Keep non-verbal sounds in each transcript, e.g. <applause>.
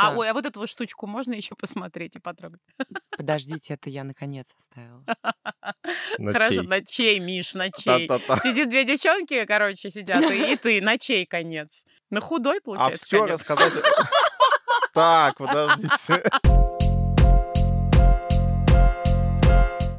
А, ой, а вот эту вот штучку можно еще посмотреть и потрогать? Подождите, это я наконец оставила. <laughs> На Хорошо, чей? на чей, Миш, на чей? Та-та-та. Сидит две девчонки, короче, сидят, и, и ты, на чей конец? На худой, А получается, все конец? рассказать... <laughs> Так, подождите.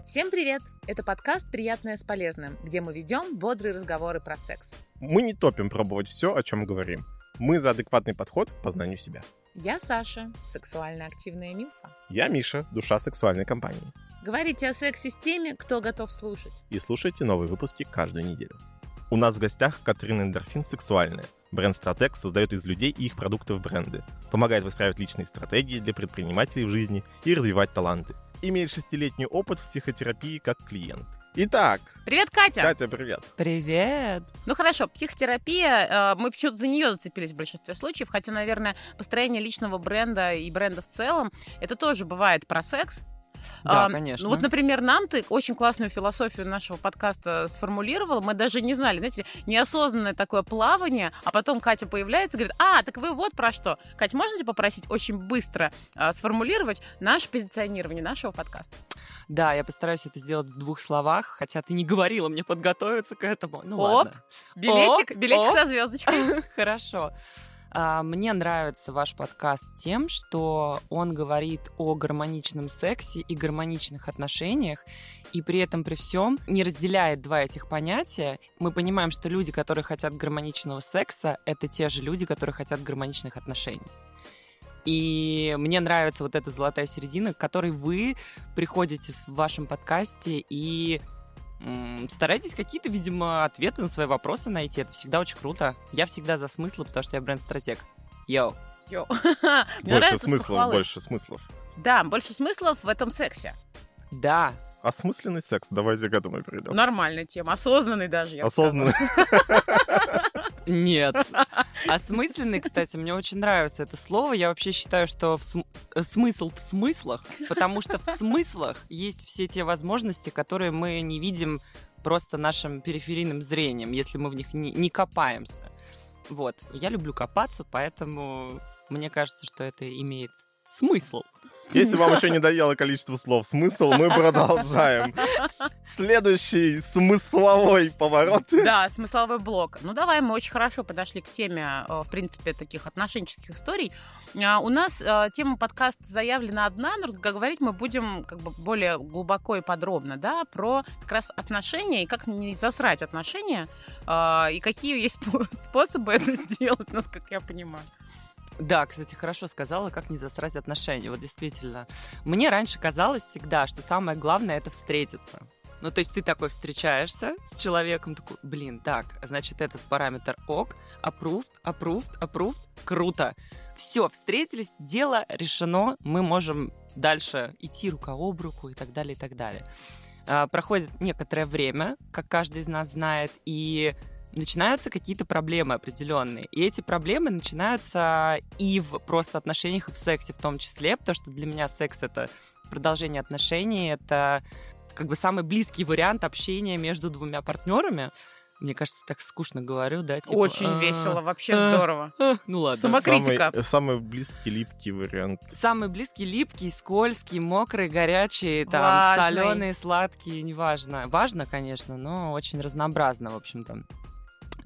Всем привет! Это подкаст «Приятное с полезным», где мы ведем бодрые разговоры про секс. Мы не топим пробовать все, о чем говорим. Мы за адекватный подход к познанию себя. Я Саша, сексуально активная нимфа. Я Миша, душа сексуальной компании. Говорите о сексе с теми, кто готов слушать. И слушайте новые выпуски каждую неделю. У нас в гостях Катрина Эндорфин «Сексуальная». Бренд «Стратег» создает из людей и их продуктов бренды, помогает выстраивать личные стратегии для предпринимателей в жизни и развивать таланты. Имеет шестилетний опыт в психотерапии как клиент. Итак, Привет, Катя! Катя, привет. Привет! Ну хорошо, психотерапия, э, мы почему-то за нее зацепились в большинстве случаев, хотя, наверное, построение личного бренда и бренда в целом, это тоже бывает про секс. Да, А, конечно. Ну вот, например, нам ты очень классную философию нашего подкаста сформулировал. Мы даже не знали, знаете, неосознанное такое плавание, а потом Катя появляется и говорит, а, так вы вот про что. Катя, можно тебя попросить очень быстро а, сформулировать наше позиционирование нашего подкаста? Да, я постараюсь это сделать в двух словах, хотя ты не говорила мне подготовиться к этому. Ну Оп. ладно. Билетик, Оп, билетик оп. со звездочкой. <laughs> Хорошо. А, Мне нравится ваш подкаст тем, что он говорит о гармоничном сексе и гармоничных отношениях, и при этом при всем не разделяет два этих понятия. Мы понимаем, что люди, которые хотят гармоничного секса, это те же люди, которые хотят гармоничных отношений. И мне нравится вот эта золотая середина, к которой вы приходите в вашем подкасте и старайтесь какие-то, видимо, ответы на свои вопросы найти. Это всегда очень круто. Я всегда за смыслы, потому что я бренд-стратег. Йоу. Йоу. <laughs> Больше смыслов, больше смыслов. Да, больше смыслов в этом сексе. Да, Осмысленный секс, давайте к этому перейдем. Нормальная тема, осознанный даже, я Осознанный. <laughs> нет. <laughs> Осмысленный, кстати, мне очень нравится это слово. Я вообще считаю, что в см- с- смысл в смыслах, потому что в <laughs> смыслах есть все те возможности, которые мы не видим просто нашим периферийным зрением, если мы в них не, не копаемся. Вот. Я люблю копаться, поэтому мне кажется, что это имеет смысл. Если вам еще <laughs> не доело количество слов смысл, мы продолжаем. Следующий смысловой поворот. Да, смысловой блок. Ну, давай, мы очень хорошо подошли к теме, э, в принципе, таких отношенческих историй. А, У нас э, тема подкаста заявлена одна, но говорить мы будем как бы более глубоко и подробно, да, про как раз отношения и как не засрать отношения, а, и какие есть спо- <laughs> способы это сделать, насколько я понимаю. Да, кстати, хорошо сказала, как не засрать отношения. Вот действительно. Мне раньше казалось всегда, что самое главное это встретиться. Ну, то есть ты такой встречаешься с человеком, такой, блин, так, значит, этот параметр ок, approved, approved, approved, круто. Все, встретились, дело решено, мы можем дальше идти рука об руку и так далее, и так далее. А, Проходит некоторое время, как каждый из нас знает, и начинаются какие-то проблемы определенные. И эти проблемы начинаются и в просто отношениях, и в сексе в том числе, потому что для меня секс — это продолжение отношений, это как бы самый близкий вариант общения между двумя партнерами. Мне кажется, так скучно говорю, да? типа, Очень а, весело, вообще а, здорово. а, Ну ладно. Самокритика. Самый, самый близкий, липкий вариант. Самый близкий, липкий, скользкий, мокрый, горячий, там, Важный. соленый, сладкий, неважно. Важно, конечно, но очень разнообразно, в общем-то.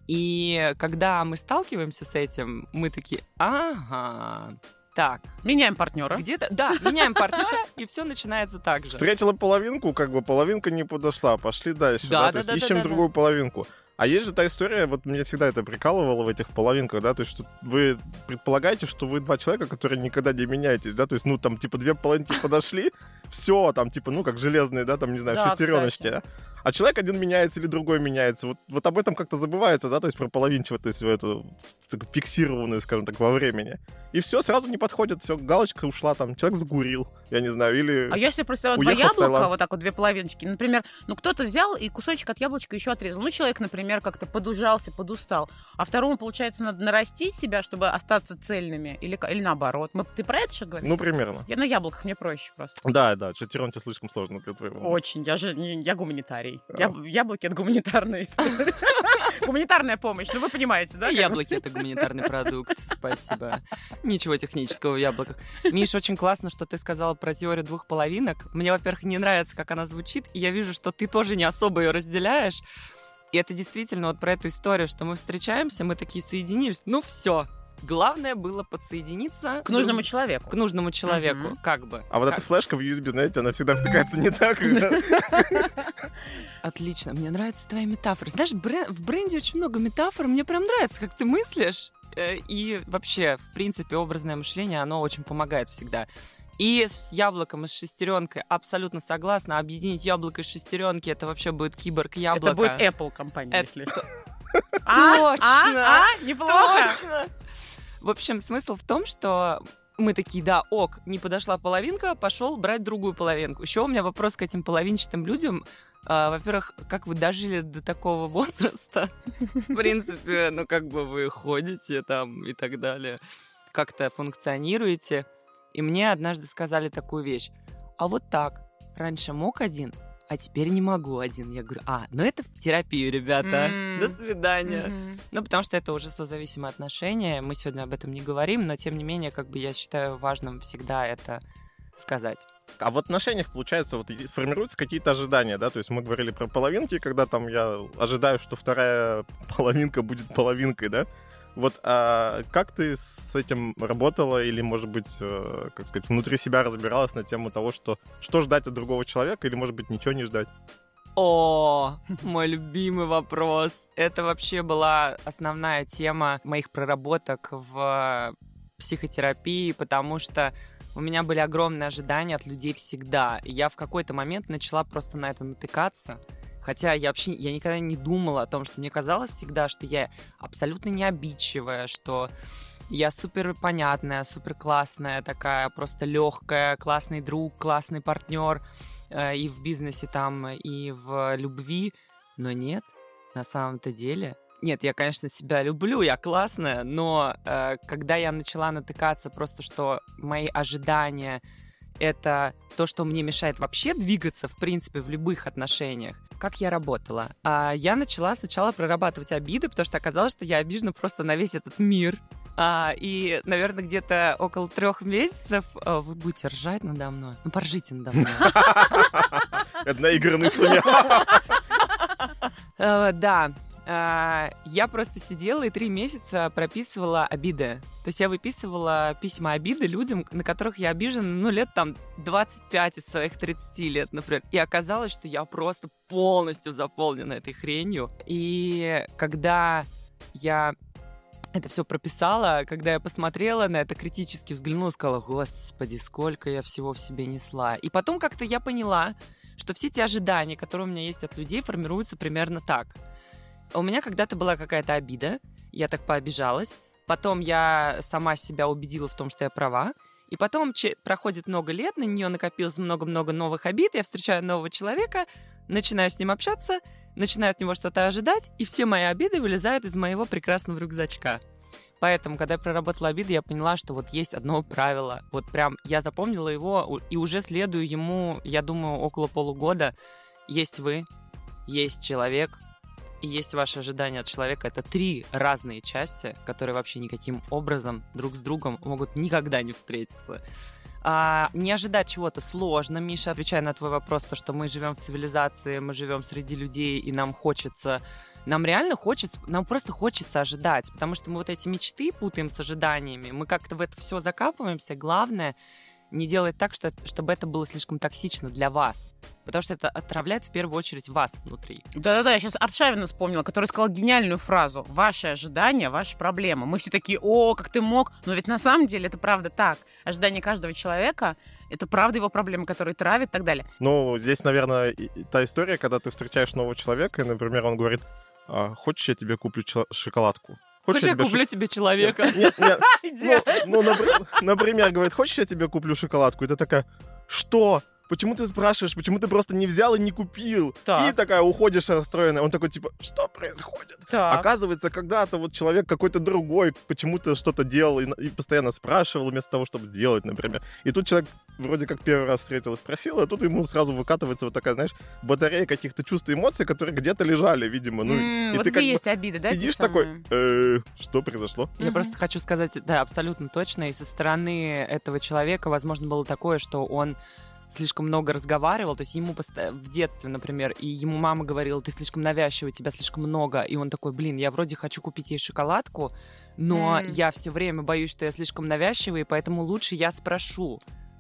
И когда мы сталкиваемся с этим, мы такие, ага, так, Меняем партнера. где-то, да, меняем партнера, и все начинается так же. Встретила половинку, как бы половинка не подошла, пошли дальше. Да, Да, да, то есть да, да, ищем да, да. другую половинку. А есть же та история, вот меня всегда это прикалывало в этих половинках, да, то есть что вы предполагаете, что вы два человека, которые никогда не меняетесь, да, то есть, ну, там, типа, две половинки подошли, все, там, типа, ну, как железные, да, там, не знаю, Да, шестереночки, кстати. да. А человек один меняется или другой меняется. Вот, вот об этом как-то забывается, да, то есть про половинчивость, эту такую фиксированную, скажем так, во времени. И все, сразу не подходит, все, галочка ушла, там, человек загурил, я не знаю, или... А я себе представляю два в яблока, вот так вот две половиночки. Например, ну кто-то взял и кусочек от яблочка еще отрезал. Ну, человек, например, как-то подужался, подустал. А второму, получается, надо нарастить себя, чтобы остаться цельными. Или, или наоборот. Мы, ты про это сейчас говоришь? Ну, примерно. Я на яблоках, мне проще просто. Да, да, шестерон тебе слишком сложно для твоего. Очень. Я же не, я гуманитарий. А. Я, яблоки — это гуманитарная история. <laughs> Гуманитарная помощь. Ну, вы понимаете, да? Яблоки — это гуманитарный продукт, спасибо. Ничего технического в яблоках. Миш, очень классно, что ты сказала про теорию двух половинок. Мне, во-первых, не нравится, как она звучит, и я вижу, что ты тоже не особо ее разделяешь. И это действительно вот про эту историю, что мы встречаемся, мы такие соединились, ну все. Главное было подсоединиться К нужному друг- человеку. к нужному человеку, Мгм. как бы. А вот Как- эта флешка в USB, знаете, она всегда втыкается не так. <laughs> Отлично, мне нравятся твои метафоры. Знаешь, в бренде очень много метафор, мне прям нравится, как ты мыслишь. Э, И вообще, в принципе, образное мышление, оно очень помогает всегда. И с яблоком и с шестеренкой абсолютно согласна. Объединить яблоко и шестеренки это вообще будет киборг яблоко. Это будет Apple компания, Это- если что. А? <laughs> Точно! А? А? Неплохо. В общем, смысл в том, что мы такие, да, ок, не подошла половинка, пошел брать другую половинку. Еще у меня вопрос к этим половинчатым людям. А, во-первых, как вы дожили до такого <laughs> возраста? В принципе, ну как бы вы ходите там и так далее, как-то функционируете. И мне однажды сказали такую вещь. А вот так, раньше мог один, а теперь не могу один. Я говорю, а, ну это в терапию, ребята. М. До свидания. Мгм. Ну, потому что это уже созависимые отношения. Мы сегодня об этом не говорим, но тем не менее, как бы я считаю важным всегда это сказать. А в отношениях, получается, вот и сформируются какие-то ожидания, да? То есть мы говорили про половинки, когда там я ожидаю, что вторая половинка будет половинкой, да? Вот а как ты с этим работала или, может быть, э, как сказать, внутри себя разбиралась на тему того, что что ждать от другого человека или, может быть, ничего не ждать? О, <laughs> мой любимый вопрос. Это вообще была основная тема моих проработок в психотерапии, потому что у меня были огромные ожидания от людей всегда. И я в какой-то момент начала просто на это натыкаться. Хотя я вообще я никогда не думала о том, что мне казалось всегда, что я абсолютно не обидчивая, что я супер понятная, супер классная, такая просто легкая, классный друг, классный партнер э, и в бизнесе там, и в любви. Но нет, на самом-то деле. Нет, я, конечно, себя люблю, я классная, но э, когда я начала натыкаться просто, что мои ожидания это то, что мне мешает вообще двигаться, в принципе, в любых отношениях. Как я работала? А, я начала сначала прорабатывать обиды, потому что оказалось, что я обижена просто на весь этот мир. А, и, наверное, где-то около трех месяцев а, вы будете ржать надо мной. Ну, поржите надо мной. <laughs> Это наигранный смех. Э, Да, я просто сидела и три месяца прописывала обиды. То есть я выписывала письма обиды людям, на которых я обижена, ну, лет там 25 из своих 30 лет, например. И оказалось, что я просто полностью заполнена этой хренью. И когда я это все прописала, когда я посмотрела на это, критически взглянула, сказала, господи, сколько я всего в себе несла. И потом как-то я поняла, что все те ожидания, которые у меня есть от людей, формируются примерно так. У меня когда-то была какая-то обида, я так пообижалась, потом я сама себя убедила в том, что я права, и потом проходит много лет, на нее накопилось много-много новых обид, я встречаю нового человека, начинаю с ним общаться, начинаю от него что-то ожидать, и все мои обиды вылезают из моего прекрасного рюкзачка. Поэтому, когда я проработала обиды, я поняла, что вот есть одно правило. Вот прям я запомнила его и уже следую ему, я думаю, около полугода. Есть вы, есть человек, и есть ваши ожидания от человека. Это три разные части, которые вообще никаким образом друг с другом могут никогда не встретиться. А, не ожидать чего-то сложно, Миша, отвечая на твой вопрос, то, что мы живем в цивилизации, мы живем среди людей, и нам хочется, нам реально хочется, нам просто хочется ожидать, потому что мы вот эти мечты путаем с ожиданиями, мы как-то в это все закапываемся. Главное не делать так, что, чтобы это было слишком токсично для вас, потому что это отравляет в первую очередь вас внутри. Да-да-да, я сейчас Аршавина вспомнила, который сказал гениальную фразу. Ваши ожидания, ваши проблемы. Мы все такие, о, как ты мог. Но ведь на самом деле это правда так. Ожидания каждого человека — это правда его проблемы, которые травят и так далее. Ну, здесь, наверное, та история, когда ты встречаешь нового человека, и, например, он говорит, «А, хочешь, я тебе куплю шоколадку? Хочешь, я куплю тебе человека? Нет, нет. <laughs> Ну, ну, напр- например, говорит, хочешь, я тебе куплю шоколадку? И ты такая, что? Почему ты спрашиваешь? Почему ты просто не взял и не купил? Так. И такая уходишь расстроенная. Он такой, типа, что происходит? Так. Оказывается, когда-то вот человек какой-то другой почему-то что-то делал и, и постоянно спрашивал вместо того, чтобы делать, например. И тут человек вроде как первый раз встретил и спросил, а тут ему сразу выкатывается вот такая, знаешь, батарея каких-то чувств и эмоций, которые где-то лежали, видимо. Ну, М, и вот ты как бы есть обиды, да? те сидишь такой? «Э, что произошло? Я Мгм. просто хочу сказать, да, абсолютно точно. И со стороны этого человека, возможно, было такое, что он слишком много разговаривал, то есть ему в детстве, например, и ему мама говорила, ты слишком навязчивый, тебя слишком много, и он такой, блин, я вроде хочу купить ей шоколадку, но М. я все время боюсь, что я слишком навязчивый, поэтому лучше я спрошу.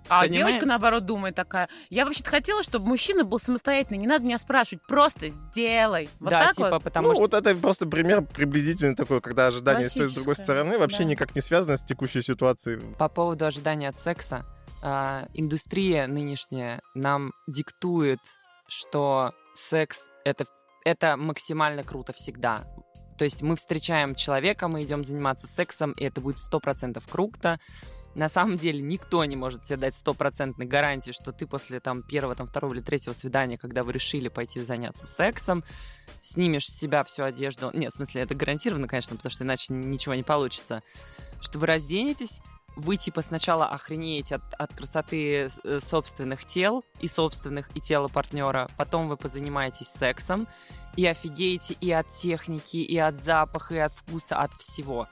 А Понимаешь? девочка, наоборот, думает такая, я вообще-то хотела, чтобы мужчина был самостоятельный, не надо меня спрашивать, просто сделай. Вот да, так типа, вот? потому ну, что... вот это просто пример приблизительный такой, когда ожидание с той с другой стороны вообще да. никак не связано с текущей ситуацией. По поводу ожидания от секса, а, индустрия нынешняя нам диктует, что секс это, это максимально круто всегда. То есть мы встречаем человека, мы идем заниматься сексом, и это будет сто процентов круто. На самом деле никто не может тебе дать стопроцентной гарантии, что ты после там первого, там второго или третьего свидания, когда вы решили пойти заняться сексом, снимешь с себя всю одежду. Нет, в смысле, это гарантированно, конечно, потому что иначе ничего не получится. Что вы разденетесь, вы типа сначала охренеете от, от красоты э, собственных тел и собственных и тела партнера, потом вы позанимаетесь сексом и офигеете и от техники, и от запаха, и от вкуса, от всего.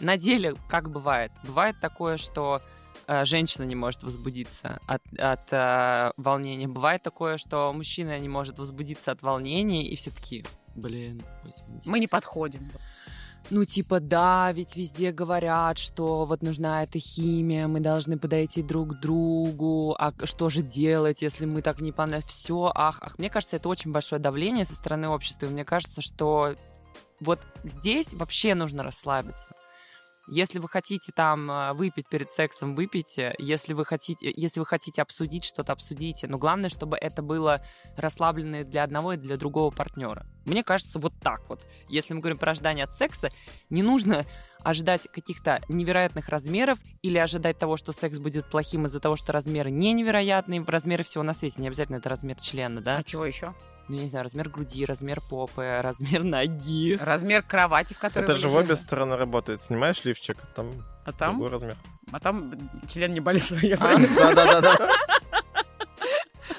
На деле, как бывает? Бывает такое, что э, женщина не может возбудиться от, от э, волнения. Бывает такое, что мужчина не может возбудиться от волнения, и все таки блин, извините. Мы не подходим. Ну, типа, да, ведь везде говорят, что вот нужна эта химия, мы должны подойти друг к другу, а что же делать, если мы так не понравились? Все, ах, ах. Мне кажется, это очень большое давление со стороны общества, и мне кажется, что вот здесь вообще нужно расслабиться. Если вы хотите там э, выпить перед сексом, выпейте. Если вы хотите, если вы хотите обсудить что-то, обсудите. Но главное, чтобы это было расслаблено для одного и для другого партнера. Мне кажется, вот так вот. Если мы говорим про ожидание от секса, не нужно ожидать каких-то невероятных размеров или ожидать того, что секс будет плохим из-за того, что размеры не невероятные, размеры всего на свете, не обязательно это размер члена, да? А чего еще? Ну, я не знаю, размер груди, размер попы, <laughs> размер ноги. Размер кровати, в которой Это же в обе стороны работает. Снимаешь лифчик, там, А там, другой размер. а там член не болит <laughs> своей. А, Да-да-да.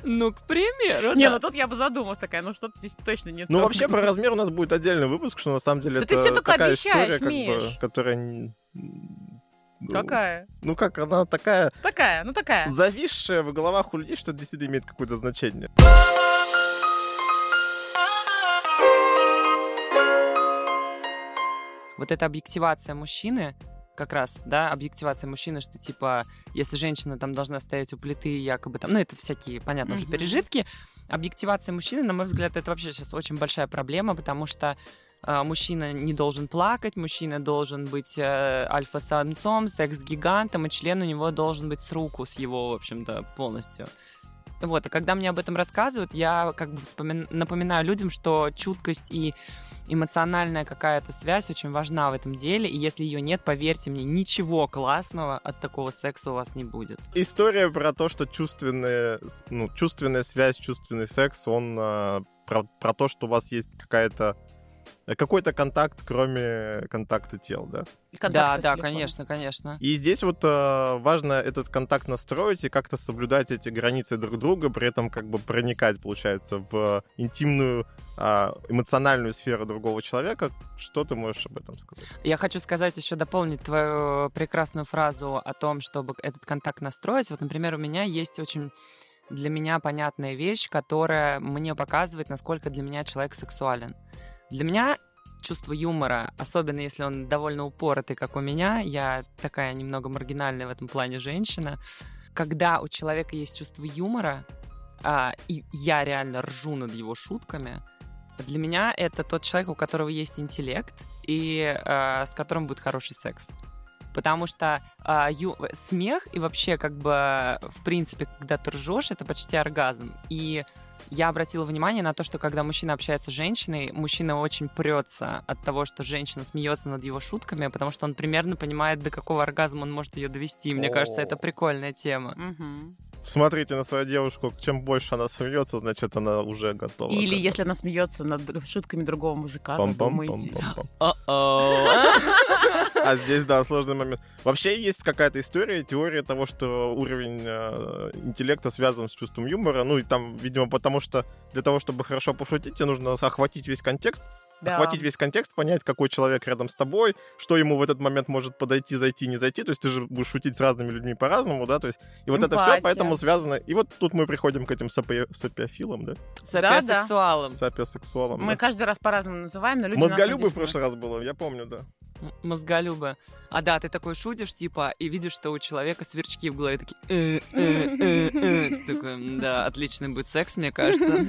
Ну, к примеру, Не, да. ну тут я бы задумалась такая, ну что-то здесь точно не Ну, вообще, про размер у нас будет отдельный выпуск, что на самом деле Да ты это всё только такая обещаешь, история, как бы, Миш. которая... Какая? Ну как, она такая Такая, ну такая. зависшая в головах у людей, что действительно имеет какое-то значение. Вот эта объективация мужчины, как раз, да, объективация мужчины, что типа, если женщина там должна стоять у плиты, якобы там, ну это всякие, понятно, уже Мгм. пережитки. Объективация мужчины, на мой взгляд, это вообще сейчас очень большая проблема, потому что а, мужчина не должен плакать, мужчина должен быть э, альфа-самцом, секс-гигантом, и член у него должен быть с руку, с его, в общем-то, полностью. Вот, и когда мне об этом рассказывают, я как бы вспомин- напоминаю людям, что чуткость и эмоциональная какая-то связь очень важна в этом деле, и если ее нет, поверьте мне, ничего классного от такого секса у вас не будет. История про то, что чувственная, ну, чувственная связь, чувственный секс, он а, про, про то, что у вас есть какая-то какой-то контакт, кроме контакта тел, да. И Да, контакты да, телефона. конечно, конечно. И здесь вот э, важно этот контакт настроить и как-то соблюдать эти границы друг друга, при этом как бы проникать, получается, в интимную а, эмоциональную сферу другого человека. Что ты можешь об этом сказать? Я хочу сказать еще дополнить твою прекрасную фразу о том, чтобы этот контакт настроить. Вот, например, у меня есть очень для меня понятная вещь, которая мне показывает, насколько для меня человек сексуален. Для меня чувство юмора, особенно если он довольно упоротый, как у меня, я такая немного маргинальная в этом плане женщина, когда у человека есть чувство юмора, а, и я реально ржу над его шутками, для меня это тот человек, у которого есть интеллект и э, с которым будет хороший секс. Потому что а, ю- смех и вообще как бы в принципе, когда ты ржешь, это почти оргазм. И я обратила внимание на то, что когда мужчина общается с женщиной, мужчина очень прется от того, что женщина смеется над его шутками, потому что он примерно понимает, до какого оргазма он может ее довести. Мне кажется, это О. прикольная тема. Мгм. Смотрите на свою девушку, чем больше она смеется, значит, она уже готова. Или если она смеется над шутками другого мужика, задумайтесь. <laughs> А здесь, да, сложный момент. Вообще есть какая-то история, теория того, что уровень э, интеллекта связан с чувством юмора. Ну, и там, видимо, потому что для того, чтобы хорошо пошутить, тебе нужно охватить весь контекст, Да. охватить весь контекст, понять, какой человек рядом с тобой, что ему в этот момент может подойти, зайти, не зайти. То есть ты же будешь шутить с разными людьми по-разному, да, то есть и вот это все Эмпатия. поэтому связано. И вот тут мы приходим к этим сапи- сапиофилам, да, Сапиосексуалом. сапиосексуалам. Мы да. каждый раз по-разному называем, но люди Мозголюбы в прошлый раз было, я помню, да. Мозголюбы. А да, ты такой шутишь, типа, и видишь, что у человека сверчки в голове такие... «Э, э, э, э». Ты такой, «М, да, отличный будет секс, мне кажется.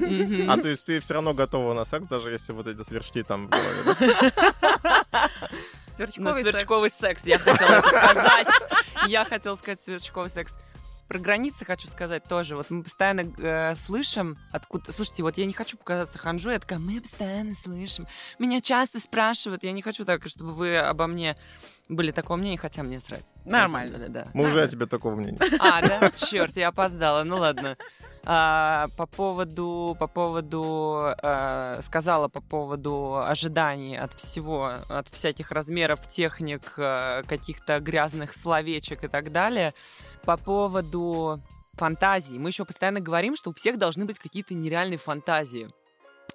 А то есть ты все равно готова на секс, даже если вот эти сверчки там в голове, да? На Сверчковый секс. сверчковый секс, я хотела сказать. Я хотела сказать сверчковый секс. Про границы хочу сказать тоже. Вот мы постоянно э, слышим откуда... Слушайте, вот я не хочу показаться ханжу, я такая, мы постоянно слышим. Меня часто спрашивают, я не хочу так, чтобы вы обо мне были такого мнения, хотя мне срать. На Нормально. деле, да. Мы уже о тебе такого мнения. А, да? Черт, я опоздала. Ну ладно. А, по поводу, по поводу, э, сказала по поводу ожиданий от всего, от всяких размеров, техник, э, каких-то грязных словечек и так далее. По поводу фантазий. Мы еще постоянно говорим, что у всех должны быть какие-то нереальные фантазии.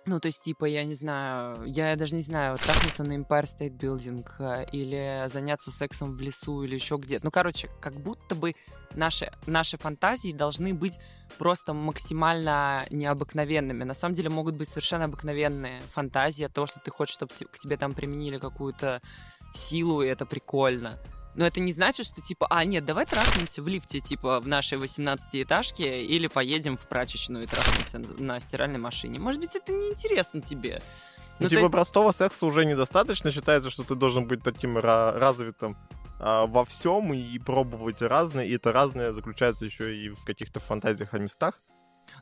Ну, то есть, типа, я не знаю, я даже не знаю, вот трахнуться на Empire State Building э, или заняться сексом в лесу или еще где-то. Ну, короче, как будто бы наши, наши фантазии должны быть просто максимально необыкновенными. На самом деле могут быть совершенно обыкновенные фантазии от того, что ты хочешь, чтобы к тебе там применили какую-то силу, и это прикольно. Но это не значит, что типа, а, нет, давай трахнемся в лифте, типа, в нашей 18-этажке, или поедем в прачечную и трахнемся на стиральной машине. Может быть, это неинтересно тебе. Ну, Ну, типа, есть- простого секса уже недостаточно. Считается, что ты должен быть таким ра- развитым а, во всем и пробовать разное. И это разное заключается еще и в каких-то фантазиях о местах.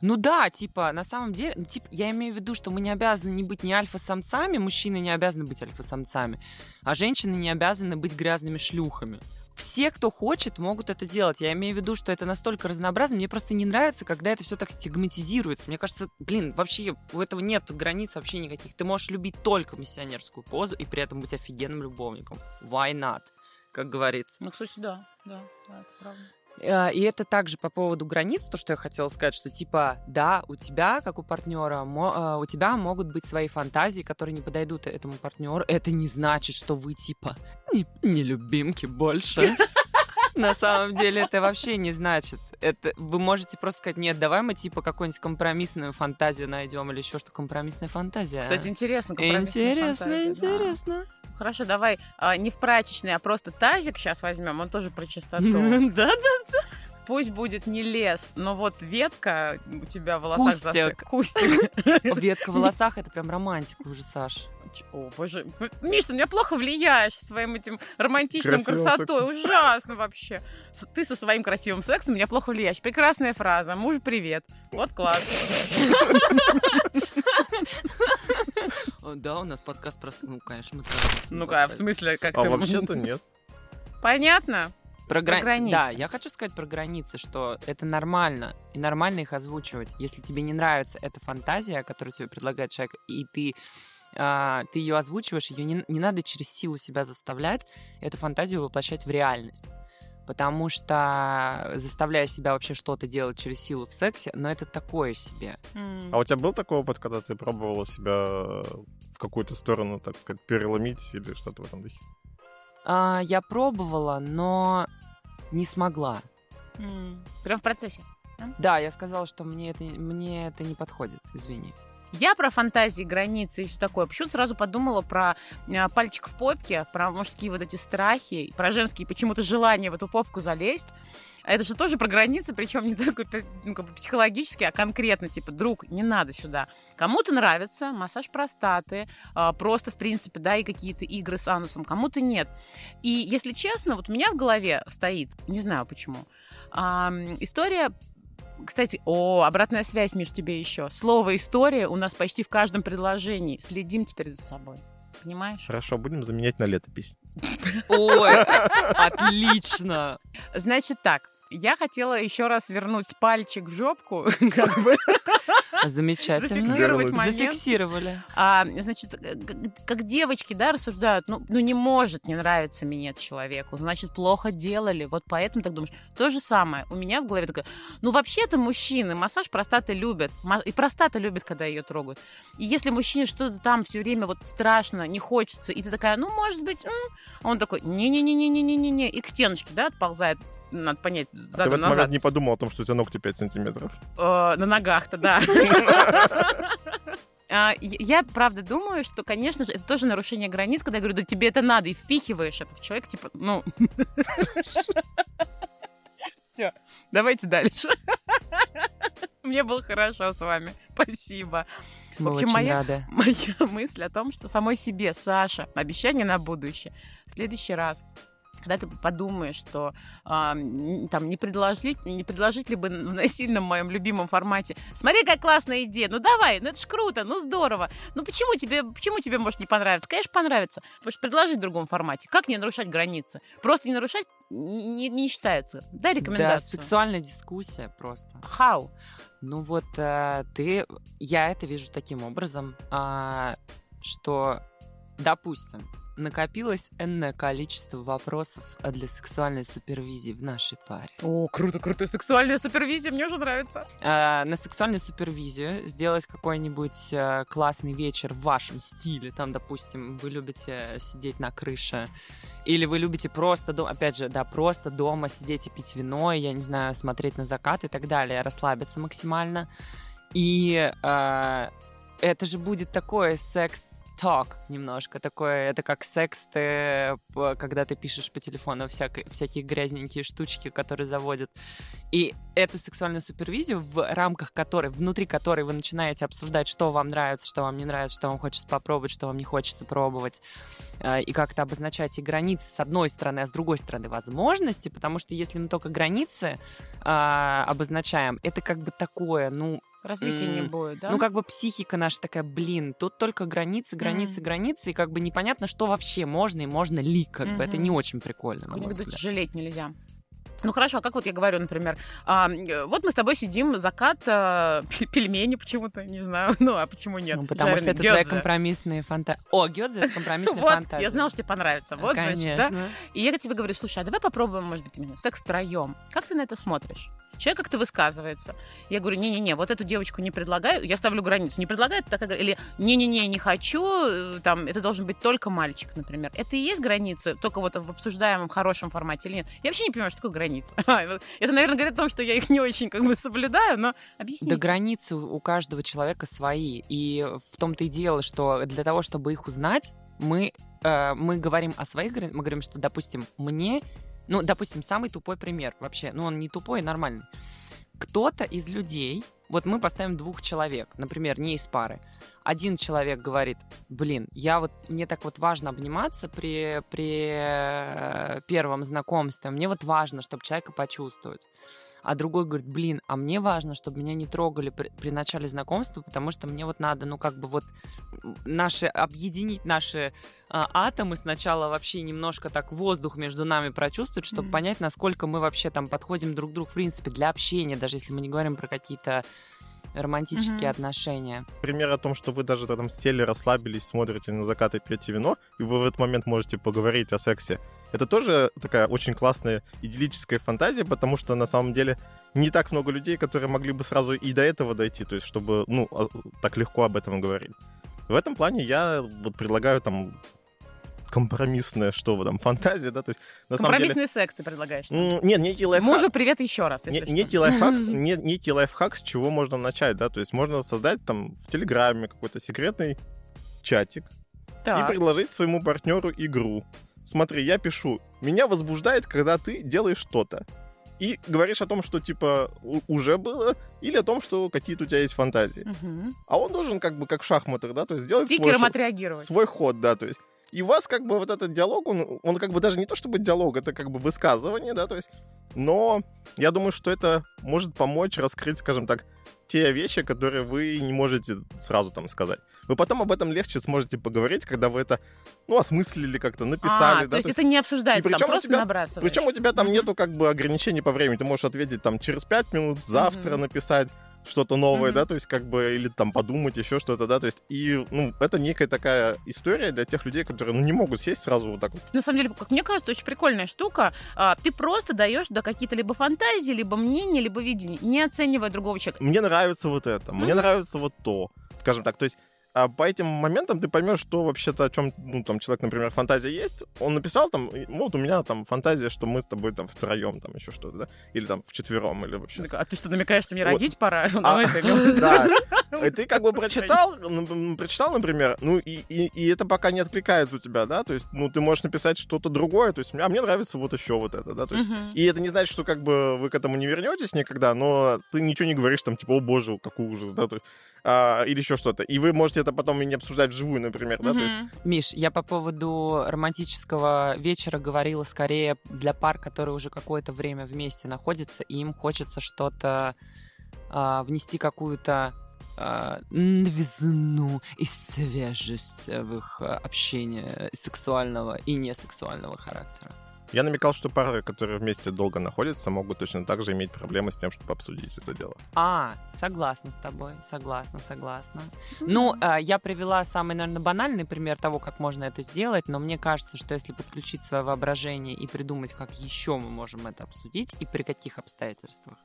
Ну да, типа, на самом деле, типа, я имею в виду, что мы не обязаны не быть ни альфа-самцами, мужчины не обязаны быть альфа-самцами, а женщины не обязаны быть грязными шлюхами. Все, кто хочет, могут это делать. Я имею в виду, что это настолько разнообразно. Мне просто не нравится, когда это все так стигматизируется. Мне кажется, блин, вообще у этого нет границ вообще никаких. Ты можешь любить только миссионерскую позу и при этом быть офигенным любовником. Why not? Как говорится. Ну, кстати, да, да, да, это правда. Э, И это также по поводу границ, то, что я хотела сказать, что типа, да, у тебя, как у партнера, э, у тебя могут быть свои фантазии, которые не подойдут этому партнеру. Это не значит, что вы типа не, не любимки больше. <laughs> На самом деле это вообще не значит. Это вы можете просто сказать, нет, давай мы типа какую-нибудь компромиссную фантазию найдем или еще что компромиссная фантазия. Кстати, интересно. компромиссная интересно, фантазия, да. интересно. Хорошо, давай а, не в прачечный, а просто тазик сейчас возьмем. Он тоже про чистоту. <laughs> Да, да. Пусть будет не лес, но вот ветка у тебя в волосах Кустик. Кустик. <laughs> Ветка в волосах это прям романтика уже, Саш. О, боже. Миш, ты меня плохо влияешь своим этим романтичным Красивым красотой. Ужасно вообще. Ты со своим красивым сексом меня плохо влияешь. Прекрасная фраза. Муж, привет. Вот класс. <laughs> Да, у нас подкаст просто, ну, конечно, мы Ну-ка, в подкасте. смысле, как А ты... вообще-то нет. Понятно? Про, гра- про границы. Да, я хочу сказать про границы, что это нормально, и нормально их озвучивать. Если тебе не нравится эта фантазия, которую тебе предлагает человек, и ты а, ты ее озвучиваешь, ее не, не надо через силу себя заставлять, эту фантазию воплощать в реальность. Потому что заставляя себя вообще что-то делать через силу в сексе, но это такое себе. М. А у тебя был такой опыт, когда ты пробовала себя в какую-то сторону, так сказать, переломить или что-то в этом духе? А, я пробовала, но не смогла. М. Прям в процессе. Да, я сказала, что мне это, мне это не подходит, извини. Я про фантазии, границы и все такое. Почему-то сразу подумала про э, пальчик в попке, про мужские вот эти страхи, про женские почему-то желание в эту попку залезть. А это же тоже про границы, причем не только ну, как бы психологически, а конкретно, типа, друг, не надо сюда. Кому-то нравится массаж простаты, а, просто, в принципе, да, и какие-то игры с анусом, кому-то нет. И, если честно, вот у меня в голове стоит, не знаю почему, история кстати, о, обратная связь, Миш, тебе еще. Слово «история» у нас почти в каждом предложении. Следим теперь за собой. Понимаешь? Хорошо, будем заменять на летопись. Ой, <laughs> отлично! Значит так, я хотела еще раз вернуть пальчик в жопку, <laughs> как бы. Замечательно. Зафиксировать момент. Зафиксировали. А, значит, э, как девочки, да, рассуждают, ну, ну не может не нравиться минет человеку, значит, плохо делали, вот поэтому так думаешь. То же самое, у меня в голове такое, ну, вообще-то мужчины массаж простаты любят, и простата любит, когда ее трогают. И если мужчине что-то там все время вот страшно, не хочется, и ты такая, ну, может быть, м», он такой, не-не-не-не-не-не-не, и к стеночке, да, отползает, надо понять, Ты в этот назад. момент не подумал о том, что у тебя ногти 5 сантиметров. Э, на ногах-то, да. <laughs> А, я- правда думаю, что, конечно же, это тоже нарушение границ, когда я говорю, да тебе это надо, и впихиваешь это в человека, типа, ну... <laughs> Все, давайте дальше. <laughs> Мне было хорошо с вами. Спасибо. Мы В общем, моя- рады. Моя мысль о том, что самой себе, Саша, обещание на будущее. В следующий раз, когда ты подумаешь, что а, там не предложить, не предложить ли бы в насильном моем любимом формате, смотри, какая классная идея, ну давай, ну это ж круто, ну здорово, ну почему тебе, почему тебе может не понравиться? Конечно, понравится, что предложить в другом формате. Как не нарушать границы? Просто не нарушать не, не- считается. Дай Да, рекомендацию. сексуальная дискуссия просто. How? Ну вот э, ты, я это вижу таким образом, а, что, допустим, накопилось энное количество вопросов а, для сексуальной супервизии в нашей паре. О, круто, круто. Сексуальная супервизия, мне уже нравится. А, на сексуальную супервизию сделать какой-нибудь э, классный вечер в вашем стиле. Там, допустим, вы любите сидеть на крыше, или вы любите просто, до- опять же, да, просто дома сидеть и пить вино, и, я не знаю, смотреть на закат и так далее, расслабиться максимально. И э, это же будет такое секс ток немножко такое, это как секс, ты, когда ты пишешь по телефону всякие, всякие грязненькие штучки, которые заводят. И эту сексуальную супервизию, в рамках которой, внутри которой вы начинаете обсуждать, что вам нравится, что вам не нравится, что вам хочется попробовать, что вам не хочется пробовать, э, и как-то обозначать и границы с одной стороны, а с другой стороны возможности, потому что если мы только границы а, обозначаем, это как бы такое, ну, Развития не М, будет, да? ну, как бы психика наша такая, блин, тут только границы, границы, Мгм. границы, и как бы непонятно, что вообще можно и можно ли, как бы. Это не очень прикольно, взгляд. жалеть нельзя. Ну хорошо, а как вот я говорю, например, а, вот мы с тобой сидим, закат, а, пе- пельмени почему-то, не знаю, <laughs> ну а почему нет? Ну, потому что Жареные это твои гёдзе. компромиссные фантазии. О, Гёдзе — это компромиссные <laughs> Вот, фантазии. я знала, что тебе понравится. Вот, значит, да? Конечно. И я тебе говорю, слушай, а давай попробуем, может быть, именно секс втроем. Как ты на это смотришь? Человек как-то высказывается. Я говорю, не-не-не, вот эту девочку не предлагаю, я ставлю границу. Не предлагает, так как... Или не-не-не, не хочу, э, там, это должен быть только мальчик, например. Это и есть границы, только вот в обсуждаемом хорошем формате или нет? Я вообще не понимаю, что такое граница. <laughs> Это, наверное, говорит о том, что я их не очень как бы соблюдаю, но объясните. Да границы у у каждого человека свои. И в том-то и дело, что для того, чтобы их узнать, мы, э, мы говорим о своих границах. Мы говорим, что, допустим, мне... Ну, допустим, самый тупой пример вообще. Ну, он не тупой, нормальный. Кто-то из людей... Вот мы поставим двух человек, например, не из пары. Один человек говорит, блин, я вот, мне так вот важно обниматься при, при э, первом знакомстве, мне вот важно, чтобы человека почувствовать а другой говорит, блин, а мне важно, чтобы меня не трогали при, при начале знакомства, потому что мне вот надо, ну, как бы вот наши, объединить наши а, атомы сначала вообще немножко так воздух между нами прочувствовать, чтобы Мгм. понять, насколько мы вообще там подходим друг к другу, в принципе, для общения, даже если мы не говорим про какие-то романтические Мгм. отношения. Пример о том, что вы даже там сели, расслабились, смотрите на закат и пьете вино, и вы в этот момент можете поговорить о сексе. Это тоже такая очень классная идиллическая фантазия, потому что на самом деле не так много людей, которые могли бы сразу и до этого дойти, то есть чтобы, ну, а- так легко об этом говорить. В этом плане я вот предлагаю там компромиссное, что вы там, фантазия, да, то есть на самом деле... Компромиссный секс ты предлагаешь. нам. М, Нет, некий лайфхак. Мужу привет еще раз, Не- если что. некий лайфхак, <laughs> не- некий лайфхак, с чего можно начать, да, то есть можно создать там в Телеграме какой-то секретный чатик и Так. предложить своему партнеру игру. Смотри, я пишу, меня возбуждает, когда ты делаешь что-то. И говоришь о том, что типа уже было, или о том, что какие-то у тебя есть фантазии. Мгм. А он должен как бы как в шахматах, да, то есть сделать свой, Стикером отреагировать. свой ход, да, то есть. И у вас как бы вот этот диалог, он, он как бы даже не то чтобы диалог, это как бы высказывание, да, то есть. Но я думаю, что это может помочь раскрыть, скажем так, те вещи, которые вы не можете сразу там сказать. Вы потом об этом легче сможете поговорить, когда вы это, ну, осмыслили как-то, написали, а, да. то есть то это не обсуждается, там просто тебя- набрасываешь. Причем у тебя там нету как бы ограничений по времени. Ты можешь ответить там через 5 минут, завтра Мгм. написать, что-то новое, Мгм. да, то есть как бы, или там подумать еще что-то, да, то есть, и, ну, это некая такая история для тех людей, которые, ну, не могут сесть сразу вот так вот. На самом деле, как мне кажется, очень прикольная штука. А, Ты просто даешь да, какие-то либо фантазии, либо мнения, либо видения, не оценивая другого человека. Мне нравится вот это, мне Мгм. нравится вот то, скажем так, то есть а по этим моментам ты поймешь, что вообще-то о чем, ну, там, человек, например, фантазия есть, он написал там, вот у меня там фантазия, что мы с тобой там втроем, там, еще что-то, да, или там вчетвером, или вообще. А ты что, намекаешь, что мне Вот. родить пора? <laughs> А, <laughs> Да. <laughs> И ты как бы прочитал, прочитал, например, ну, и, и, и это пока не откликается у тебя, да, то есть, ну, ты можешь написать что-то другое, то есть, а мне нравится вот еще вот это, да, то есть, и это не значит, что как бы вы к этому не вернетесь никогда, но ты ничего не говоришь там, типа, о боже, какой ужас, да, то есть, а, или еще что-то. И вы можете это потом и не обсуждать вживую, например, да, то есть. Миш, я по поводу романтического вечера говорила скорее для пар, которые уже какое-то время вместе находятся, и им хочется что-то а, внести какую-то а, новизну и свежесть в их а, общение сексуального и несексуального характера. Я намекал, что пары, которые вместе долго находятся, могут точно так же иметь проблемы с тем, чтобы обсудить это дело. А, согласна с тобой, согласна, согласна. Ну, а, я привела самый, наверное, банальный пример того, как можно это сделать, но мне кажется, что если подключить свое воображение и придумать, как еще мы можем это обсудить и при каких обстоятельствах.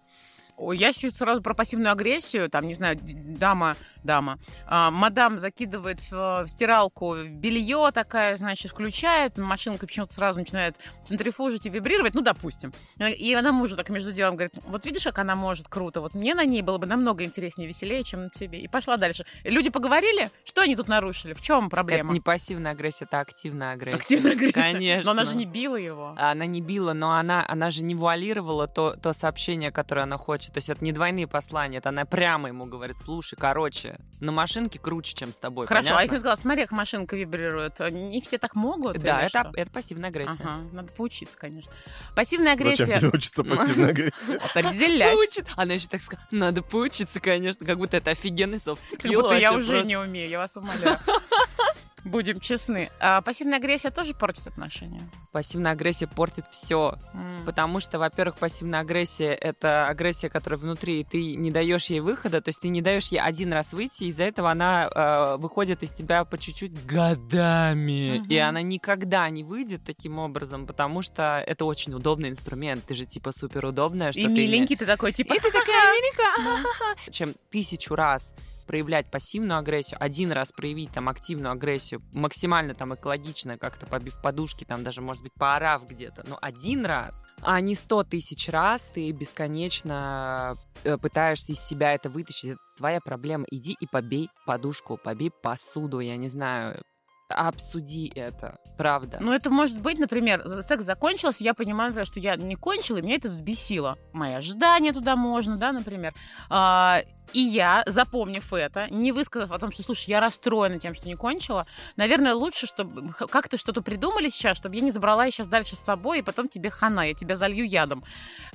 Ой, Я чуть сразу про пассивную агрессию. Там, не знаю, дама, дама, а, мадам закидывает в, в стиралку белье такая, значит, включает, машинка почему-то сразу начинает центрифужить и вибрировать, ну, допустим. И она мужу так между делом говорит, вот видишь, как она может круто, вот мне на ней было бы намного интереснее, веселее, чем на тебе. И пошла дальше. Люди поговорили, что они тут нарушили, в чем проблема? Это не пассивная агрессия, это активная агрессия. Активная агрессия. Конечно. Но она же не била его. Она не била, но она, она же не вуалировала то, то сообщение, которое она хочет. То есть это не двойные послания, это она прямо ему говорит, слушай, короче, на машинке круче, чем с тобой, Хорошо, а понятно? если сказала, смотри, как машинка вибрирует, не все так могут? Да, это, что? это пассивная агрессия. Ага, надо поучиться, конечно. Пассивная агрессия. Зачем тебе учиться пассивной агрессии? <laughs> Определять. Поучит. Она еще так сказала, надо поучиться, конечно, как будто это офигенный софт Как будто я уже не умею, я вас умоляю. <laughs> Будем честны. А пассивная агрессия тоже портит отношения. Пассивная агрессия портит все. М. Потому что, во-первых, пассивная агрессия это агрессия, которая внутри, и ты не даешь ей выхода, то есть ты не даешь ей один раз выйти, из-за этого она э, выходит из тебя по чуть-чуть годами. Мгм. И она никогда не выйдет таким образом, потому что это очень удобный инструмент. Ты же типа супер удобная, что И ты не- миленький ты такой, типа... И ты такая миленькая. Чем тысячу раз проявлять пассивную агрессию, один раз проявить там активную агрессию, максимально там экологично, как-то побив подушки, там даже, может быть, поорав где-то, но один раз, а не сто тысяч раз ты бесконечно э, пытаешься из себя это вытащить. Это твоя проблема. Иди и побей подушку, побей посуду, я не знаю, обсуди это, правда. Ну, это может быть, например, секс закончился, я понимаю, например, что я не кончила, и меня это взбесило. Мои ожидания туда можно, да, например. А, и я, запомнив это, не высказав о том, что, слушай, я расстроена тем, что не кончила, наверное, лучше, чтобы как-то что-то придумали сейчас, чтобы я не забрала сейчас дальше с собой, и потом тебе хана, я тебя залью ядом.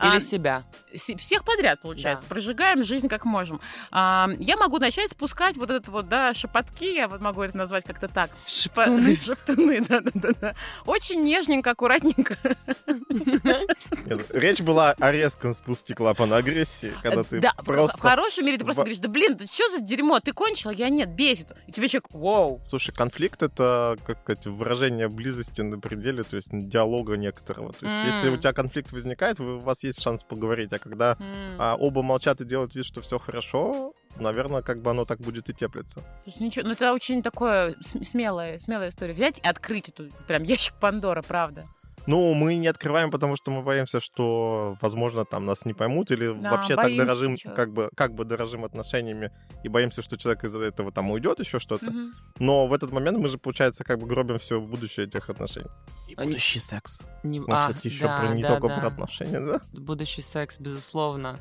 Или А, себя. Се- всех подряд, получается. Да. Прожигаем жизнь как можем. А, я могу начать спускать вот этот вот, да, шепотки, я вот могу это назвать как-то так. Шепа- Шептуны, <laughs> да-да-да. Очень нежненько, аккуратненько. Речь была о резком спуске клапана агрессии, когда ты да, в- просто... в хорошем мире ты просто говоришь, да блин, да что за дерьмо, ты кончила? Я нет, бесит. И тебе человек, вау. Слушай, конфликт — это, как сказать, выражение близости на пределе, то есть диалога некоторого. То есть если у тебя конфликт возникает, у вас есть шанс поговорить, а когда а, оба молчат и делают вид, что все хорошо, наверное, как бы оно так будет и теплиться. Слушай, ничего, ну это очень такое см- смелая, смелая история. Взять и открыть эту прям ящик Пандора, правда. Ну, мы не открываем, потому что мы боимся, что, возможно, там нас не поймут, или Да, вообще так дорожим, как бы, как бы дорожим отношениями, и боимся, что человек из-за этого там уйдет, еще что-то. Мгм. Но в этот момент мы же, получается, как бы гробим все будущее этих отношений. И Они- будущий секс. Не- Мы а, все-таки еще да, про, не да, только да. про отношения, да? будущий секс, безусловно.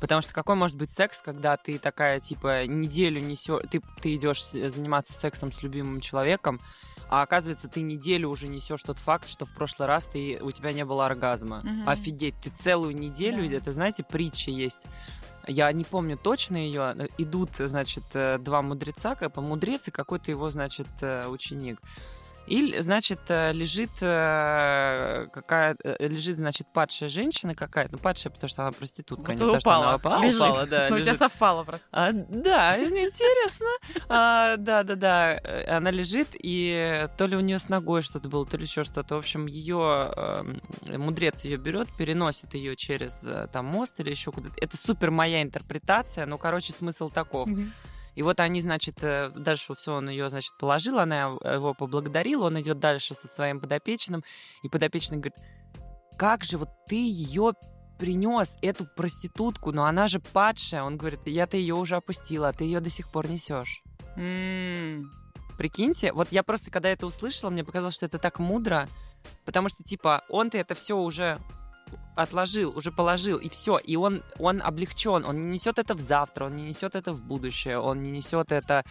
Потому что какой может быть секс, когда ты такая, типа, неделю несешь, ты, ты идешь заниматься сексом с любимым человеком, а оказывается, ты неделю уже несешь тот факт, что в прошлый раз ты, у тебя не было оргазма. Мгм. Офигеть, ты целую неделю, Да. это, знаете, притча есть. Я не помню точно ее. Идут, значит, э, два мудреца, мудрец и какой-то его, значит, э, ученик. И, значит, э, лежит э, какая э, лежит, значит, падшая женщина какая-то, ну, падшая, потому что она проститутка, Вот не то, что упала. она упала, Лежит. упала, да, <laughs> Ну, у тебя совпало просто. А, да, интересно. А, Да, да, да. Она лежит, и то ли у нее с ногой что-то было, то ли еще что-то. В общем, ее мудрец ее берет, переносит ее через там мост или еще куда-то. Это супер моя интерпретация. Ну, короче, смысл таков. И вот они, значит, э, дальше все, он ее, значит, положил, она его поблагодарила, он идет дальше со своим подопечным, и подопечный говорит, как же вот ты ее принес, эту проститутку, но она же падшая. Он говорит, я-то ее уже опустила, а ты ее до сих пор несешь. М. Прикиньте, вот я просто, когда это услышала, мне показалось, что это так мудро, потому что, типа, он-то это все уже отложил, уже положил, и все, и он, он облегчен, он не несет это в завтра, он не несет это в будущее, он не несет это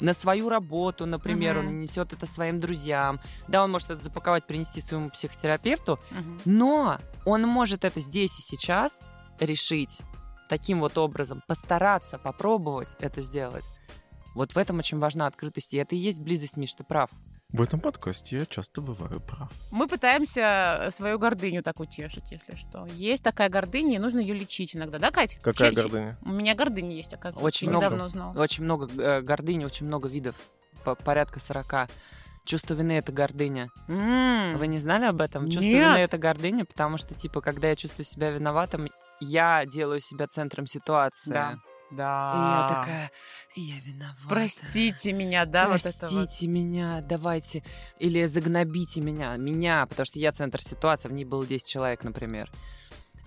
на свою работу, например, Мгм. он не несет это своим друзьям. Да, он может это запаковать, принести своему психотерапевту, Мгм. но он может это здесь и сейчас решить таким вот образом, постараться, попробовать это сделать. Вот в этом очень важна открытость, и это и есть близость, Миш, ты прав. В этом подкасте я часто бываю прав. Мы пытаемся свою гордыню так утешить, если что. Есть такая гордыня, и нужно ее лечить иногда, да, Кать? Какая Чей- гордыня? У меня гордыня есть, оказывается. Очень много. недавно узнала. Очень много э, гордыни, очень много видов, по- порядка 40. Чувство вины — это гордыня. М. Вы не знали об этом? Чувство Нет. вины — это гордыня, потому что, типа, когда я чувствую себя виноватым, я делаю себя центром ситуации. Да. И Да. я такая, я виновата. Простите меня, да, вот это вот. Простите меня, давайте. Или загнобите меня. Меня, потому что я центр ситуации, в ней было 10 человек, например.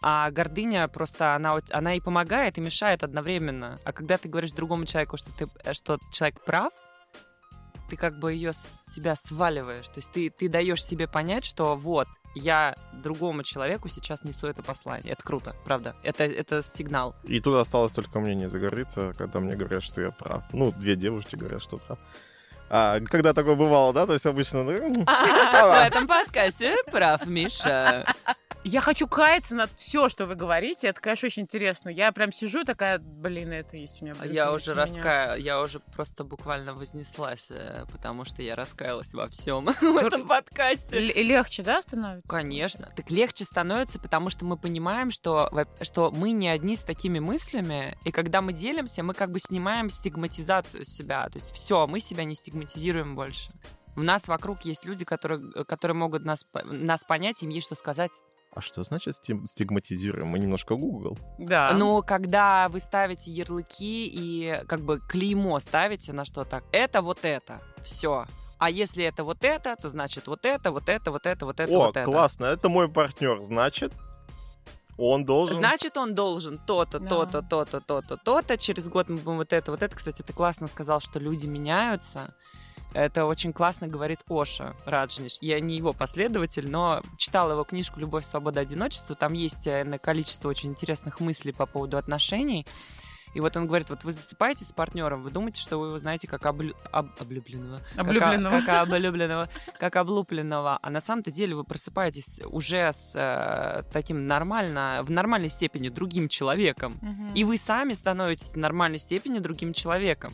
А гордыня просто, она, она и помогает, и мешает одновременно. А когда ты говоришь другому человеку, что, ты, что человек прав, ты как бы ее с себя сваливаешь. То есть ты, ты даешь себе понять, что вот, я другому человеку сейчас несу это послание. Это круто, правда. Это, это сигнал. И тут осталось только мне не загориться, когда мне говорят, что я прав. Ну, две девушки говорят, что прав. А когда такое бывало, да? То есть обычно... ну, <laughs> <laughs> В этом подкасте прав, Миша. Я хочу каяться над все, что вы говорите. Это, конечно, очень интересно. Я прям сижу такая, блин, это есть у меня. А Я уже раская... я уже просто буквально вознеслась, э, потому что я раскаялась во всем <laughs> в этом подкасте. Л- легче, да, становится? Конечно. Так легче становится, потому что мы понимаем, что, что мы не одни с такими мыслями, и когда мы делимся, мы как бы снимаем стигматизацию себя. То есть все, мы себя не стигматизируем больше. У нас вокруг есть люди, которые, которые могут нас, нас понять, им есть что сказать. А что значит стигматизируем? Мы немножко Google. Да. Но когда вы ставите ярлыки и как бы клеймо ставите на что-то, это вот это, все. А если это вот это, то значит вот это, вот это, вот это, вот это, О, вот это. классно, это мой партнер, значит, он должен... Значит, он должен то-то, Да. то-то, то-то, то-то, то-то. Через год мы будем вот это, вот это. Кстати, ты классно сказал, что люди меняются. Это очень классно говорит Оша Раджниш. Я не его последователь, но читала его книжку «Любовь, свобода, одиночество». Там есть э, количество очень интересных мыслей по поводу отношений. И вот он говорит, вот вы засыпаете с партнером, вы думаете, что вы его знаете как облю... об- облюбленного. Как Облюбленного. Как, облюбленного, как облупленного. А на самом-то деле вы просыпаетесь уже с э, таким нормально, в нормальной степени другим человеком. Мгм. И вы сами становитесь в нормальной степени другим человеком.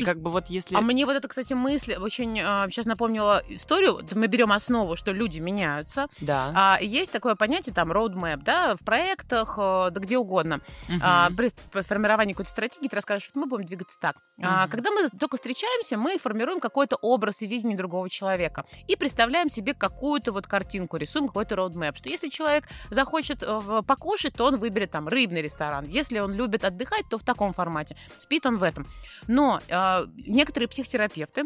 И как бы вот если... А мне вот эта, кстати, мысль очень сейчас напомнила историю. Мы берем основу, что люди меняются. Да. А есть такое понятие, там, roadmap, да, в проектах, э, да где угодно. Мгм. А, при формировании какой-то стратегии ты расскажешь, что мы будем двигаться так. А, Мгм. когда мы только встречаемся, мы формируем какой-то образ и видение другого человека и представляем себе какую-то вот картинку, рисуем какой-то roadmap, что если человек захочет э, покушать, то он выберет там рыбный ресторан. Если он любит отдыхать, то в таком формате. Спит он в этом. Но э, некоторые психотерапевты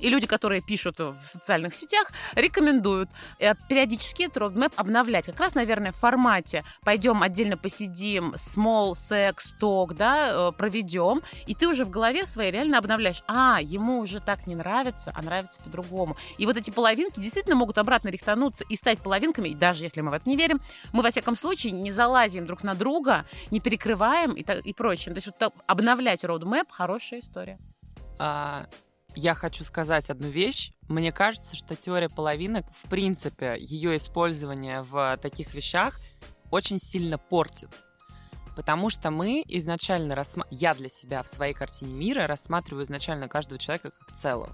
и люди, которые пишут в социальных сетях, рекомендуют э, периодически этот roadmap обновлять. Как раз, наверное, в формате пойдем отдельно посидим, small sex talk, да, э, проведем, и ты уже в голове своей реально обновляешь. А, ему уже так не нравится, а нравится по-другому. И вот эти половинки действительно могут обратно рихтануться и стать половинками, и даже если мы в это не верим, мы, во всяком случае, не залазим друг на друга, не перекрываем и, так- и прочее. То есть вот обновлять roadmap – хорошая история. А, я хочу сказать одну вещь. Мне кажется, что теория половинок, в принципе, ее использование в таких вещах очень сильно портит. Потому что мы изначально рассма... я для себя в своей картине мира рассматриваю изначально каждого человека как целого.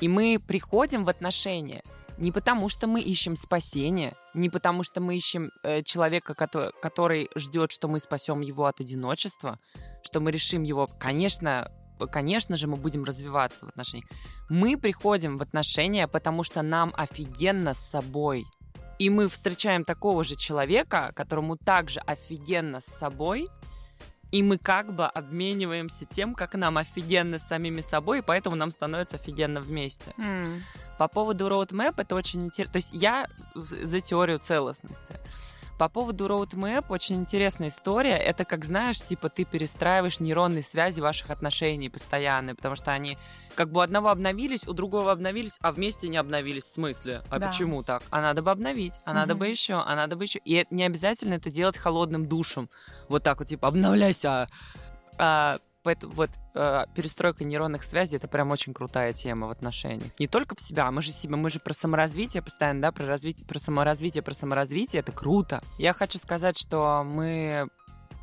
И мы приходим в отношения не потому, что мы ищем спасения, не потому, что мы ищем э, человека, который, который ждет, что мы спасем его от одиночества, что мы решим его, конечно, конечно же, мы будем развиваться в отношениях. Мы приходим в отношения, потому что нам офигенно с собой. И мы встречаем такого же человека, которому также офигенно с собой, и мы как бы обмениваемся тем, как нам офигенно с самими собой, и поэтому нам становится офигенно вместе. М. По поводу roadmap это очень интересно. То есть я за теорию целостности. По поводу roadmap очень интересная история. Это как, знаешь, типа ты перестраиваешь нейронные связи ваших отношений постоянно, потому что они как бы у одного обновились, у другого обновились, а вместе не обновились. В смысле? А Да. почему так? А надо бы обновить, а надо бы Мгм. еще, а надо бы еще. И не обязательно это делать холодным душем. Вот так вот, типа, обновляйся. А, поэтому вот э, перестройка нейронных связей это прям очень крутая тема в отношениях. Не только в себя, мы же себя, мы же про саморазвитие постоянно, да, про развитие, про саморазвитие, про саморазвитие, это круто. Я хочу сказать, что мы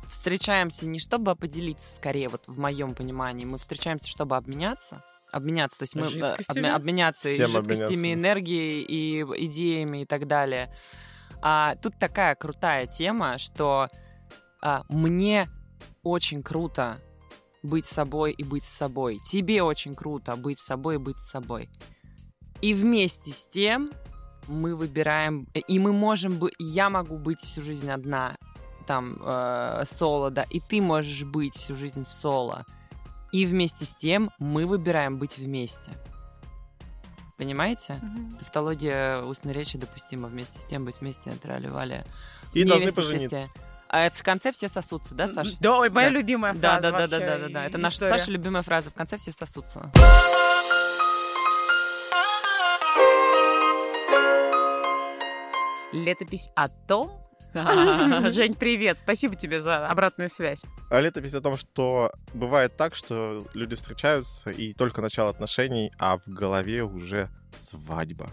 встречаемся не чтобы поделиться, скорее, вот в моем понимании, мы встречаемся, чтобы обменяться. Обменяться, то есть мы э, Жидкостями? обме- обменяться и Всем жидкостями, обменяться. энергией и идеями и так далее. А тут такая крутая тема, что а, мне очень круто быть собой и быть с собой. Тебе очень круто быть собой и быть с собой. И вместе с тем мы выбираем, э, и мы можем быть, я могу быть всю жизнь одна, там, э, соло, да, и ты можешь быть всю жизнь соло. И вместе с тем мы выбираем быть вместе. Понимаете? Мгм. Тавтология устной речи допустима вместе с тем быть вместе, трали-вали. И Не должны вместе пожениться. все. А в конце все сосутся, да, Саша? Да, ой, моя Да. любимая Да, фраза да, да, да, вообще, да, да, да. Это наша. Саша любимая фраза. В конце все сосутся. Летопись о том... <laughs> Жень, привет. Спасибо тебе за обратную связь. А летопись о том, что бывает так, что люди встречаются, и только начало отношений, а в голове уже свадьба.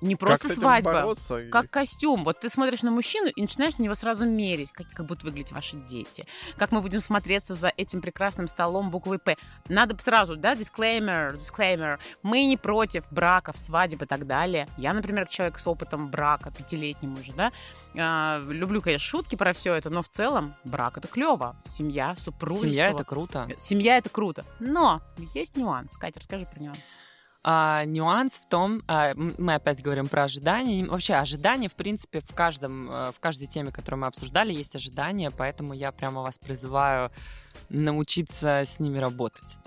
Не как просто этим свадьба. бороться? Как костюм. Вот ты смотришь на мужчину и начинаешь на него сразу мерить, как, как будут выглядеть ваши дети, как мы будем смотреться за этим прекрасным столом буквы П. Надо сразу, да, disclaimer, disclaimer. Мы не против браков, свадеб и так далее. Я, например, как человек с опытом брака, пятилетним уже, да, а, люблю, конечно, шутки про все это, но в целом брак это клево. Семья, супружество. Семья это круто. Семья это круто. Но есть нюанс. Катя, расскажи про нюанс. А, нюанс в том, а, мы опять говорим про ожидания. Вообще ожидания, в принципе, в каждом, э, в каждой теме, которую мы обсуждали, есть ожидания, поэтому я прямо вас призываю научиться с ними работать.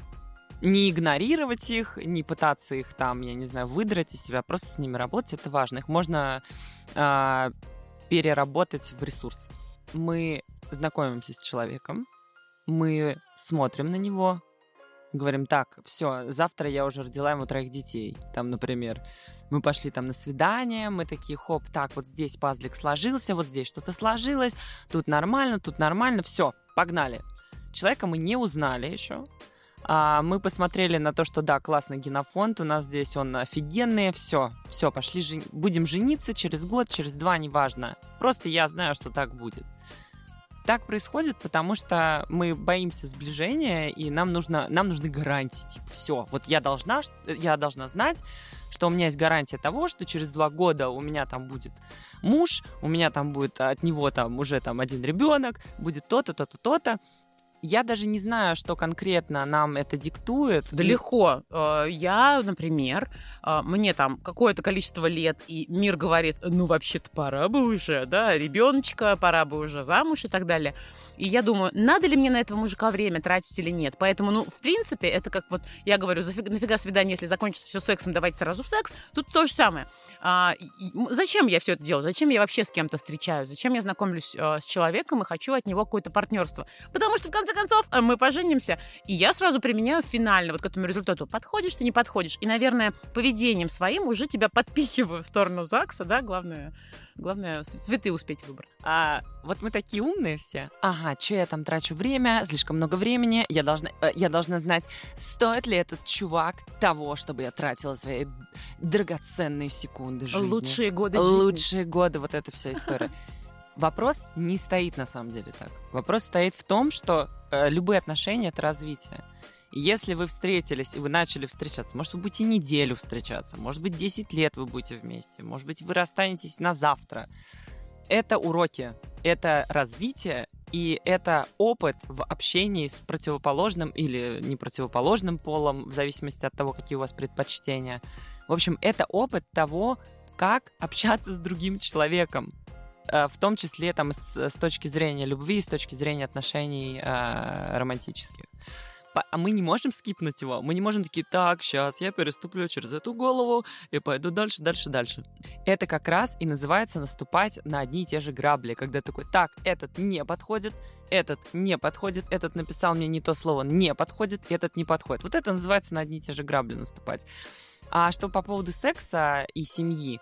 Не игнорировать их, не пытаться их там, я не знаю, выдрать из себя, просто с ними работать, это важно. Их можно а, переработать в ресурс. Мы знакомимся с человеком, мы смотрим на него, говорим, так, все, завтра я уже родила ему троих детей, там, например. Мы пошли там на свидание, мы такие, хоп, так, вот здесь пазлик сложился, вот здесь что-то сложилось, тут нормально, тут нормально, все, погнали. Человека мы не узнали еще, а, мы посмотрели на то, что да, классный генофонд, у нас здесь он офигенный, все, все, пошли, жени- будем жениться через год, через два, неважно. Просто я знаю, что так будет. Так происходит, потому что мы боимся сближения, и нам нужно, нам нужны гарантии. Типа, все, вот я должна, я должна знать, что у меня есть гарантия того, что через два года у меня там будет муж, у меня там будет от него там уже там один ребенок, будет то-то, то-то, то-то. Я даже не знаю, что конкретно нам это диктует. Да легко. Э, Я, например, э, мне там какое-то количество лет, и мир говорит, ну, вообще-то пора бы уже, да, ребеночка, пора бы уже замуж и так далее. И я думаю, надо ли мне на этого мужика время тратить или нет. Поэтому, ну, в принципе, это как вот, я говорю, зафиг- нафига свидание, если закончится все сексом, давайте сразу в секс. Тут то же самое. А, зачем я все это делаю? Зачем я вообще с кем-то встречаюсь? Зачем я знакомлюсь э, с человеком и хочу от него какое-то партнерство? Потому что, в конце концов, э, мы поженимся, и я сразу применяю финально вот к этому результату. Подходишь ты, не подходишь. И, наверное, поведением своим уже тебя <laughs> подпихиваю в сторону ЗАГСа, да, главное, главное цветы успеть выбрать. А, вот мы такие умные все. Ага, что я там трачу время, слишком много времени. Я должна, э, я должна знать, стоит ли этот чувак того, чтобы я тратила свои драгоценные секунды жизни. Лучшие годы жизни. Лучшие годы, вот эта вся история. Вопрос не стоит на самом деле так. Вопрос стоит в том, что э, любые отношения это развитие. Если вы встретились и вы начали встречаться, может, вы будете неделю встречаться, может быть, 10 лет вы будете вместе, может быть, вы расстанетесь на завтра. Это уроки, это развитие, и это опыт в общении с противоположным или не противоположным полом, в зависимости от того, какие у вас предпочтения. В общем, это опыт того, как общаться с другим человеком, э, в том числе там, с, с точки зрения любви, с точки зрения отношений э, романтических а мы не можем скипнуть его. Мы не можем такие, так, сейчас я переступлю через эту голову и пойду дальше, дальше, дальше. Это как раз и называется наступать на одни и те же грабли, когда такой, так, этот не подходит, этот не подходит, этот написал мне не то слово, не подходит, этот не подходит. Вот это называется на одни и те же грабли наступать. А что по поводу секса и семьи,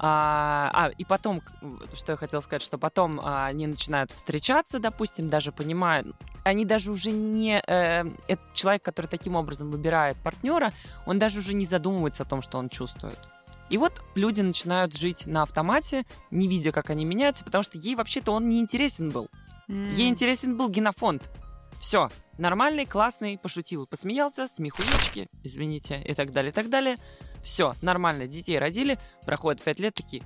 а, а, и потом, что я хотела сказать, что потом а, они начинают встречаться, допустим, даже понимают, они даже уже не... Э, этот человек, который таким образом выбирает партнера, он даже уже не задумывается о том, что он чувствует. И вот люди начинают жить на автомате, не видя, как они меняются, потому что ей вообще-то он не интересен был. Mm. Ей интересен был генофонд. Все, нормальный, классный, пошутил, посмеялся, смехуечки, извините, и так далее, и так далее. Все, нормально, детей родили, проходит пять лет, такие...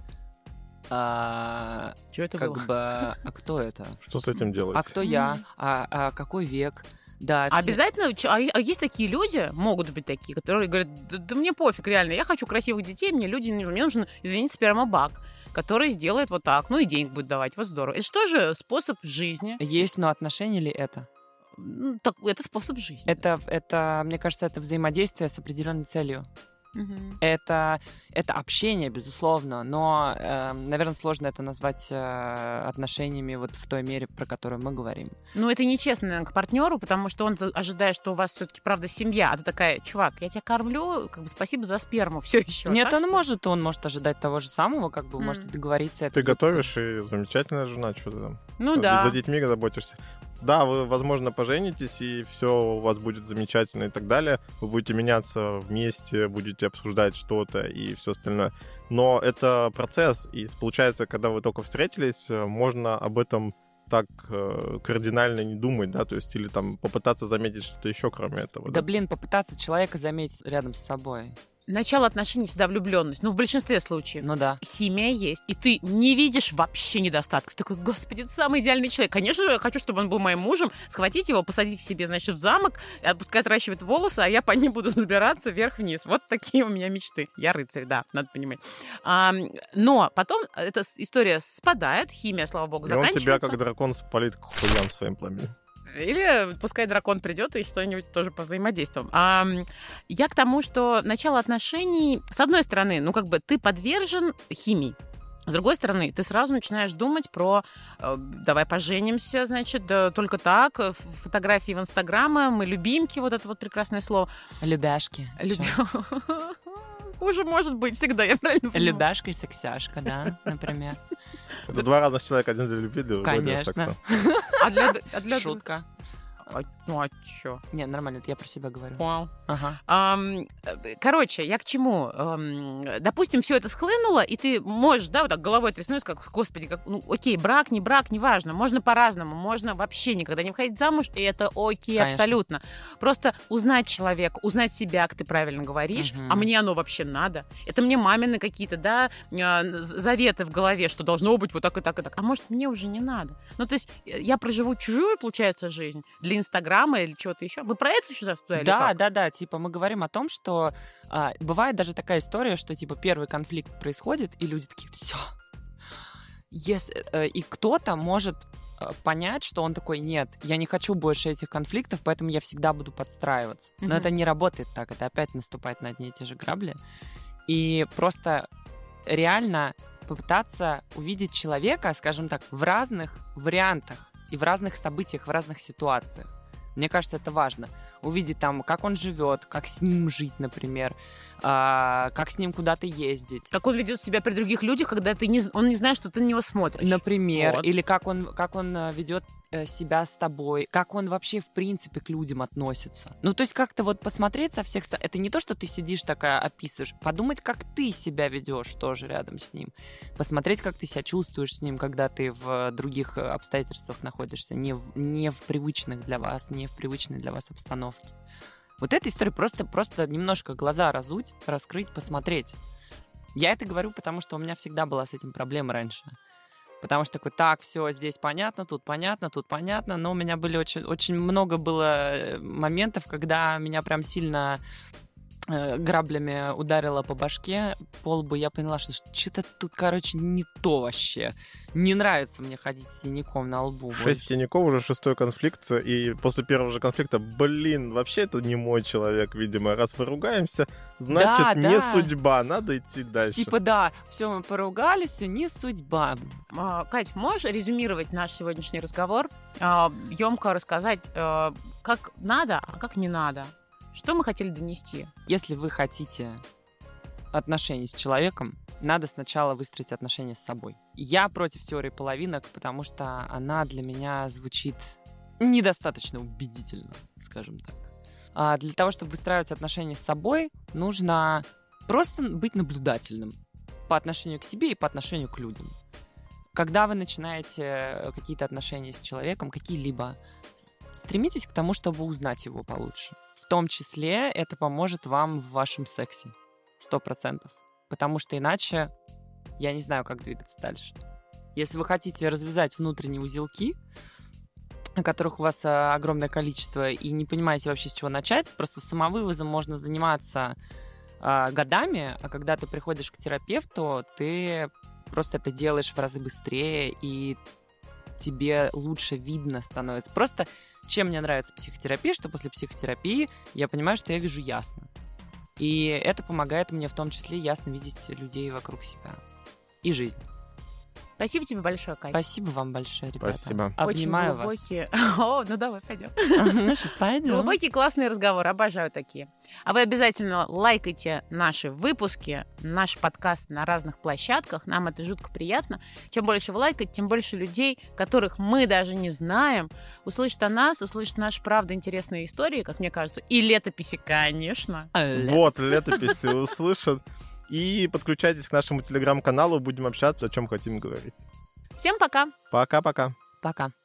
А, Что это как было? бы, а кто это? Что с этим делать? А кто я? А, а какой век? Да, А все- Обязательно, а а есть такие люди, могут быть такие, которые говорят, да, да мне пофиг, реально, я хочу красивых детей, мне люди, не- мне нужен, извините, спермобак, который сделает вот так, ну и денег будет давать, вот здорово. Это что же способ жизни? Есть, но отношения ли это? Ну, так, это способ жизни. Это, это, мне кажется, это взаимодействие с определенной целью. Мгм. Это, это общение, безусловно, но, наверное, сложно это назвать э, отношениями вот в той мере, про которую мы говорим. Ну, это нечестно наверное, к партнеру, потому что он ожидает, что у вас все-таки, правда, семья. А ты такая, чувак, я тебя кормлю, как бы спасибо за сперму, все еще. Нет, Так он что- может, он может ожидать того же самого, как бы, вы М. можете договориться. это Ты будет- готовишь, и замечательная жена, что ты там. Ну да. За детьми заботишься. Да, вы, возможно, поженитесь, и все у вас будет замечательно и так далее. Вы будете меняться вместе, будете обсуждать что-то и все остальное. Но это процесс, и получается, когда вы только встретились, э, можно об этом так э, кардинально не думать, да, то есть или там попытаться заметить что-то еще кроме этого. Да, блин, попытаться человека заметить рядом с собой. Начало отношений всегда влюбленность. Ну, в большинстве случаев. Ну да. Химия есть, и ты не видишь вообще недостатков. Ты такой, господи, это самый идеальный человек. Конечно же, я хочу, чтобы он был моим мужем, схватить его, посадить к себе, значит, в замок, и пускай отращивает волосы, а я по ним буду <laughs> забираться вверх-вниз. Вот такие у меня мечты. Я рыцарь, да, надо понимать. А, но потом эта история спадает, химия, слава богу, И он заканчивается. тебя, как дракон, спалит к хуям своим пламенем. Или пускай дракон придет и что-нибудь тоже по взаимодействиям. А, я к тому, что начало отношений, с одной стороны, ну как бы ты подвержен химии. С другой стороны, ты сразу начинаешь думать про э, давай поженимся, значит, да, только так, фотографии в Инстаграме, мы любимки, вот это вот прекрасное слово. Любяшки. Люби- <laughs> Хуже может быть всегда, я правильно понимаю? Любяшка и сексяшка, да, например. Это два разных человека, один для любви, для Конечно. секса. А для, а для... Шутка. А, ну а чё? Не, нормально, это я про себя говорю. Вау. Ага. Э, короче, я к чему? Ам, допустим, все это схлынуло, и ты можешь, да, вот так головой тряснуть, как, господи, как, ну, окей, брак, не брак, неважно, можно по-разному, можно вообще никогда не выходить замуж, и это окей, Конечно. абсолютно. Просто узнать человека, узнать себя, как ты правильно говоришь, Мгм. а мне оно вообще надо. Это мне мамины какие-то, да, а, заветы в голове, что должно быть вот так и так и так. А может, мне уже не надо. Ну, то есть э, я проживу чужую, получается, жизнь для Инстаграма или чего-то еще. Мы про это сейчас туда или Да, как? да, да. Типа мы говорим о том, что а, бывает даже такая история, что типа первый конфликт происходит, и люди такие, все. и кто-то может э, понять, что он такой, нет, я не хочу больше этих конфликтов, поэтому я всегда буду подстраиваться. Но Мгм. это не работает так, это опять наступать на одни и те же грабли. И просто реально попытаться увидеть человека, скажем так, в разных вариантах и в разных событиях, в разных ситуациях. Мне кажется, это важно. Увидеть там, как он живет, как с ним жить, например, а, как с ним куда-то ездить. Как он ведет себя при других людях, когда ты не, он не знает, что ты на него смотришь. Например, Вот. или как он, как он э, ведет э, себя с тобой, как он вообще в принципе к людям относится. Ну, то есть как-то вот посмотреть со всех сторон. Это не то, что ты сидишь такая описываешь, подумать, как ты себя ведешь тоже рядом с ним. Посмотреть, как ты себя чувствуешь с ним, когда ты в других э, обстоятельствах находишься, не в, не в привычных для вас, не в привычной для вас обстановке. Установки. Вот эта история просто, просто немножко глаза разуть, раскрыть, посмотреть. Я это говорю, потому что у меня всегда была с этим проблема раньше. Потому что такой, так, все, здесь понятно, тут понятно, тут понятно. Но у меня были очень, очень много было э, моментов, когда меня прям сильно граблями ударила по башке, по лбу, я поняла, что что-то тут, короче, не то вообще. Не нравится мне ходить с синяком на лбу. Шесть больше. синяков, уже шестой конфликт, и после первого же конфликта, блин, вообще это не мой человек, видимо. Раз мы ругаемся, значит, да, не да. судьба, надо идти дальше. Типа, да, все, мы поругались, все, не судьба. А, Кать, можешь резюмировать наш сегодняшний разговор? А, емко рассказать, а, как надо, а как не надо? Что мы хотели донести? Если вы хотите отношений с человеком, надо сначала выстроить отношения с собой. Я против теории половинок, потому что она для меня звучит недостаточно убедительно, скажем так. А для того, чтобы выстраивать отношения с собой, нужно просто быть наблюдательным по отношению к себе и по отношению к людям. Когда вы начинаете какие-то отношения с человеком, какие-либо, стремитесь к тому, чтобы узнать его получше том числе это поможет вам в вашем сексе. Сто процентов. Потому что иначе я не знаю, как двигаться дальше. Если вы хотите развязать внутренние узелки, которых у вас а, огромное количество, и не понимаете вообще, с чего начать, просто самовывозом можно заниматься э, годами, а когда ты приходишь к терапевту, ты просто это делаешь в разы быстрее, и тебе лучше видно становится. Просто чем мне нравится психотерапия, что после психотерапии я понимаю, что я вижу ясно. И это помогает мне в том числе ясно видеть людей вокруг себя и жизнь. Спасибо тебе большое, Катя. Спасибо вам большое, ребята. Спасибо. Обнимаю Очень глубокие... вас. <laughs> О, ну давай, пойдем. Сейчас пойдем. Глубокие классные разговоры, обожаю такие. А вы обязательно лайкайте наши выпуски, наш подкаст на разных площадках. Нам это жутко приятно. Чем больше вы лайкаете, тем больше людей, которых мы даже не знаем, услышат о нас, услышат наши, правда, интересные истории, как мне кажется, и летописи, конечно. Вот, летописи услышат. И подключайтесь к нашему телеграм-каналу, будем общаться, о чем хотим говорить. Всем пока. Пока-пока. Пока. -пока. пока.